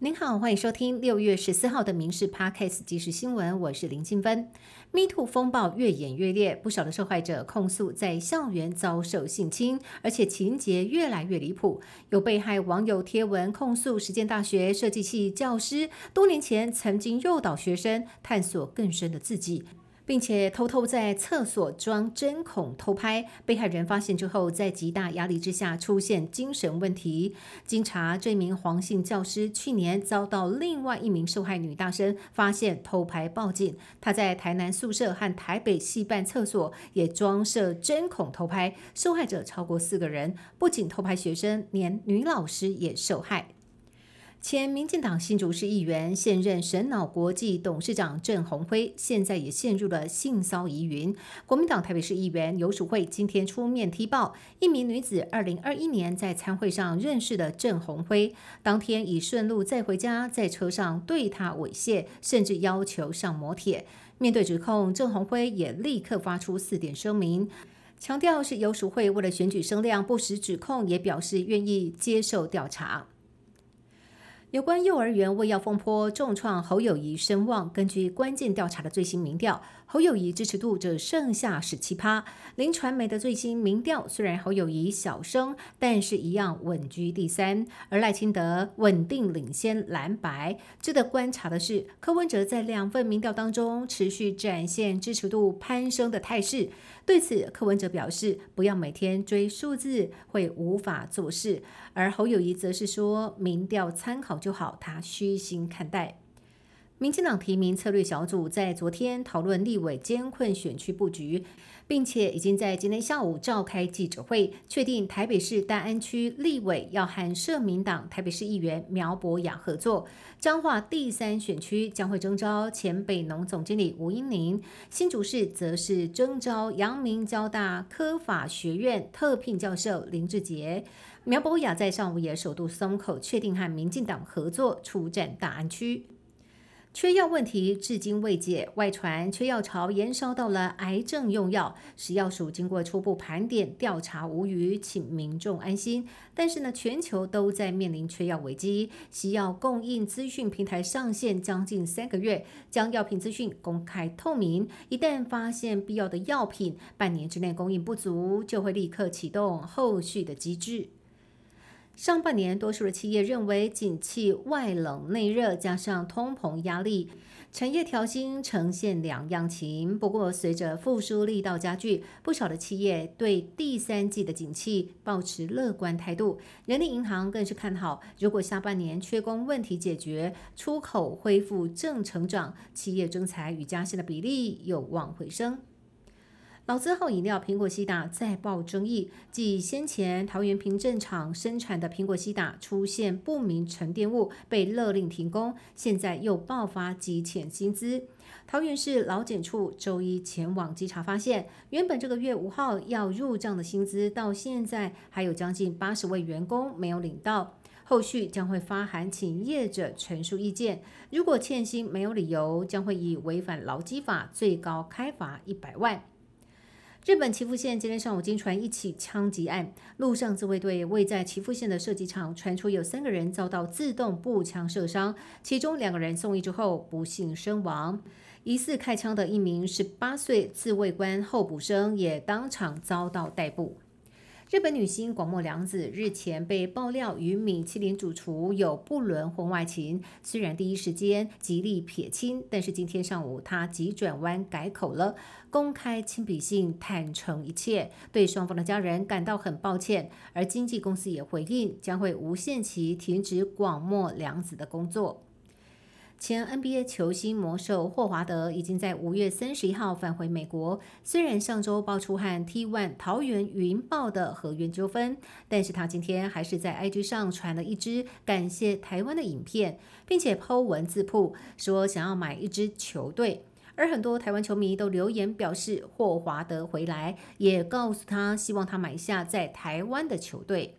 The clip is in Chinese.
您好，欢迎收听六月十四号的《民事 Podcast》即时新闻，我是林静芬。Me Too 风暴越演越烈，不少的受害者控诉在校园遭受性侵，而且情节越来越离谱。有被害网友贴文控诉，实践大学设计系教师多年前曾经诱导学生探索更深的自己。并且偷偷在厕所装针孔偷拍，被害人发现之后，在极大压力之下出现精神问题。经查，这名黄姓教师去年遭到另外一名受害女大生发现偷拍报警。他在台南宿舍和台北戏办厕所也装设针孔偷拍，受害者超过四个人，不仅偷拍学生，连女老师也受害。前民进党新竹市议员、现任神脑国际董事长郑鸿辉，现在也陷入了性骚疑云。国民党台北市议员游淑慧今天出面踢爆，一名女子二零二一年在参会上认识的郑鸿辉，当天已顺路载回家，在车上对他猥亵，甚至要求上摩铁。面对指控，郑鸿辉也立刻发出四点声明，强调是游淑慧为了选举声量，不实指控，也表示愿意接受调查。有关幼儿园喂药风波重创侯友谊声望，根据关键调查的最新民调，侯友谊支持度只剩下十七趴。林传媒的最新民调虽然侯友谊小升，但是一样稳居第三，而赖清德稳定领先蓝白。值得观察的是，柯文哲在两份民调当中持续展现支持度攀升的态势。对此，柯文哲表示，不要每天追数字，会无法做事。而侯友谊则是说，民调参考。就好，他虚心看待。民进党提名策略小组在昨天讨论立委监困选区布局，并且已经在今天下午召开记者会，确定台北市大安区立委要和社民党台北市议员苗博雅合作。彰化第三选区将会征召前北农总经理吴英宁，新竹市则是征召阳明交大科法学院特聘教授林志杰。苗博雅在上午也首度松口，确定和民进党合作出战大安区。缺药问题至今未解，外传缺药潮延烧到了癌症用药。食药署经过初步盘点调查无虞，请民众安心。但是呢，全球都在面临缺药危机。西药供应资讯平台上线将近三个月，将药品资讯公开透明。一旦发现必要的药品半年之内供应不足，就会立刻启动后续的机制。上半年，多数的企业认为景气外冷内热，加上通膨压力，产业调薪呈现两样情。不过，随着复苏力道加剧，不少的企业对第三季的景气保持乐观态度。人力银行更是看好，如果下半年缺工问题解决，出口恢复正成长，企业增财与加薪的比例有望回升。老字号饮料苹果西打再爆争议，继先前桃园平镇厂生产的苹果西打出现不明沉淀物，被勒令停工，现在又爆发积欠薪资。桃园市劳检处周一前往稽查，发现原本这个月五号要入账的薪资，到现在还有将近八十位员工没有领到，后续将会发函请业者陈述意见，如果欠薪没有理由，将会以违反劳基法，最高开罚一百万。日本岐阜县今天上午惊传一起枪击案，陆上自卫队位在岐阜县的射击场传出有三个人遭到自动步枪射伤，其中两个人送医之后不幸身亡。疑似开枪的一名十八岁自卫官候补生也当场遭到逮捕。日本女星广末凉子日前被爆料与米其林主厨有不伦婚外情，虽然第一时间极力撇清，但是今天上午她急转弯改口了，公开亲笔信坦诚一切，对双方的家人感到很抱歉。而经纪公司也回应，将会无限期停止广末凉子的工作。前 NBA 球星魔兽霍华德已经在五月三十一号返回美国。虽然上周爆出和 T1 桃园云豹的合约纠纷，但是他今天还是在 IG 上传了一支感谢台湾的影片，并且 Po 文字铺说想要买一支球队。而很多台湾球迷都留言表示霍华德回来，也告诉他希望他买下在台湾的球队。